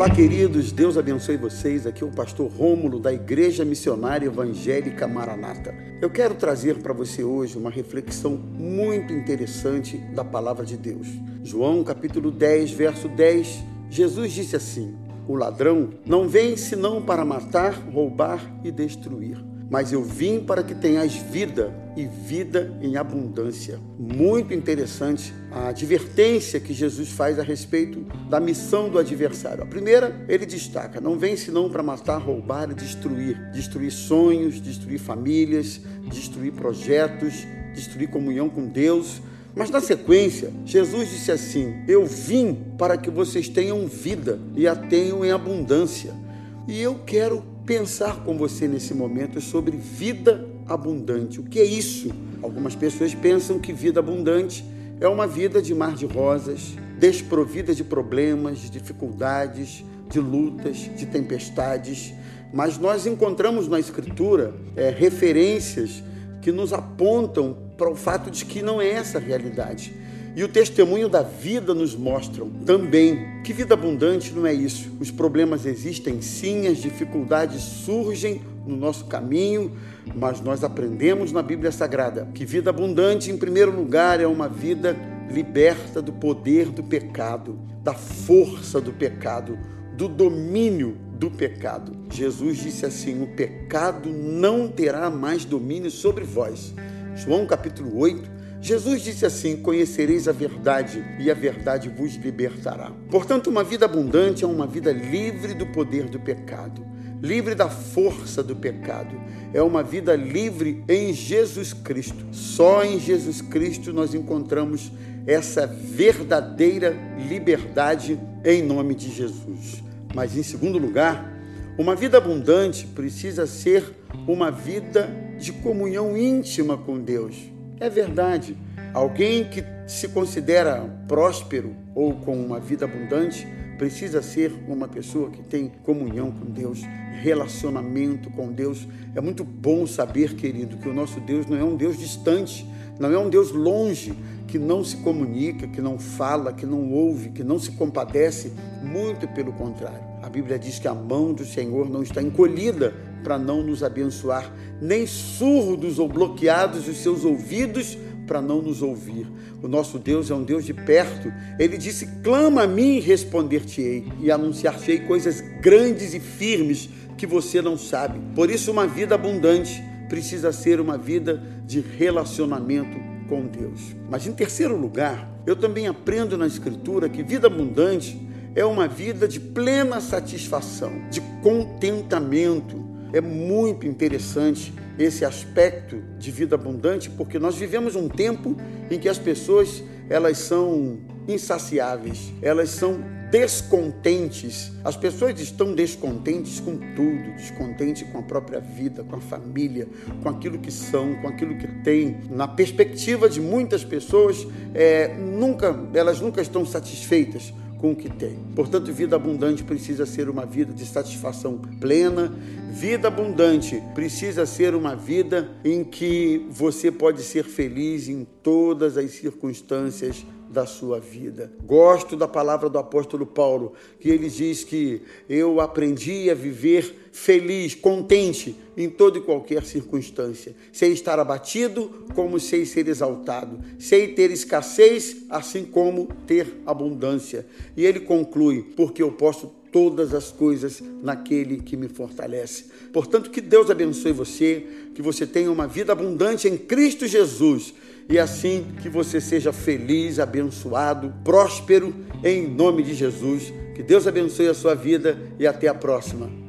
Olá, queridos, Deus abençoe vocês. Aqui é o pastor Rômulo da Igreja Missionária Evangélica Maranata. Eu quero trazer para você hoje uma reflexão muito interessante da palavra de Deus. João capítulo 10, verso 10, Jesus disse assim: O ladrão não vem senão para matar, roubar e destruir mas eu vim para que tenhas vida e vida em abundância. Muito interessante a advertência que Jesus faz a respeito da missão do adversário. A primeira, ele destaca: não vem senão para matar, roubar e destruir. Destruir sonhos, destruir famílias, destruir projetos, destruir comunhão com Deus. Mas na sequência, Jesus disse assim: Eu vim para que vocês tenham vida e a tenham em abundância. E eu quero pensar com você nesse momento sobre vida abundante. O que é isso? Algumas pessoas pensam que vida abundante é uma vida de mar de rosas, desprovida de problemas, de dificuldades, de lutas, de tempestades. Mas nós encontramos na Escritura é, referências que nos apontam para o fato de que não é essa a realidade. E o testemunho da vida nos mostram também que vida abundante não é isso. Os problemas existem sim, as dificuldades surgem no nosso caminho, mas nós aprendemos na Bíblia Sagrada que vida abundante, em primeiro lugar, é uma vida liberta do poder do pecado, da força do pecado, do domínio do pecado. Jesus disse assim: o pecado não terá mais domínio sobre vós. João capítulo 8, Jesus disse assim: Conhecereis a verdade, e a verdade vos libertará. Portanto, uma vida abundante é uma vida livre do poder do pecado, livre da força do pecado. É uma vida livre em Jesus Cristo. Só em Jesus Cristo nós encontramos essa verdadeira liberdade em nome de Jesus. Mas, em segundo lugar, uma vida abundante precisa ser uma vida de comunhão íntima com Deus. É verdade. Alguém que se considera próspero ou com uma vida abundante precisa ser uma pessoa que tem comunhão com Deus, relacionamento com Deus. É muito bom saber, querido, que o nosso Deus não é um Deus distante, não é um Deus longe, que não se comunica, que não fala, que não ouve, que não se compadece, muito pelo contrário. A Bíblia diz que a mão do Senhor não está encolhida para não nos abençoar, nem surdos ou bloqueados os seus ouvidos para não nos ouvir. O nosso Deus é um Deus de perto. Ele disse: Clama a mim e responder-te-ei, e anunciar-te-ei coisas grandes e firmes que você não sabe. Por isso, uma vida abundante precisa ser uma vida de relacionamento com Deus. Mas, em terceiro lugar, eu também aprendo na Escritura que vida abundante é uma vida de plena satisfação, de contentamento é muito interessante esse aspecto de vida abundante, porque nós vivemos um tempo em que as pessoas elas são insaciáveis, elas são descontentes. As pessoas estão descontentes com tudo, descontentes com a própria vida, com a família, com aquilo que são, com aquilo que têm. Na perspectiva de muitas pessoas, é, nunca, elas nunca estão satisfeitas com o que tem. Portanto, vida abundante precisa ser uma vida de satisfação plena. Vida abundante precisa ser uma vida em que você pode ser feliz em todas as circunstâncias da sua vida. Gosto da palavra do apóstolo Paulo, que ele diz que eu aprendi a viver feliz, contente em toda e qualquer circunstância. Sei estar abatido, como sei ser exaltado. Sei ter escassez, assim como ter abundância. E ele conclui: porque eu posso todas as coisas naquele que me fortalece. Portanto, que Deus abençoe você, que você tenha uma vida abundante em Cristo Jesus e assim que você seja feliz, abençoado, próspero, em nome de Jesus. Que Deus abençoe a sua vida e até a próxima.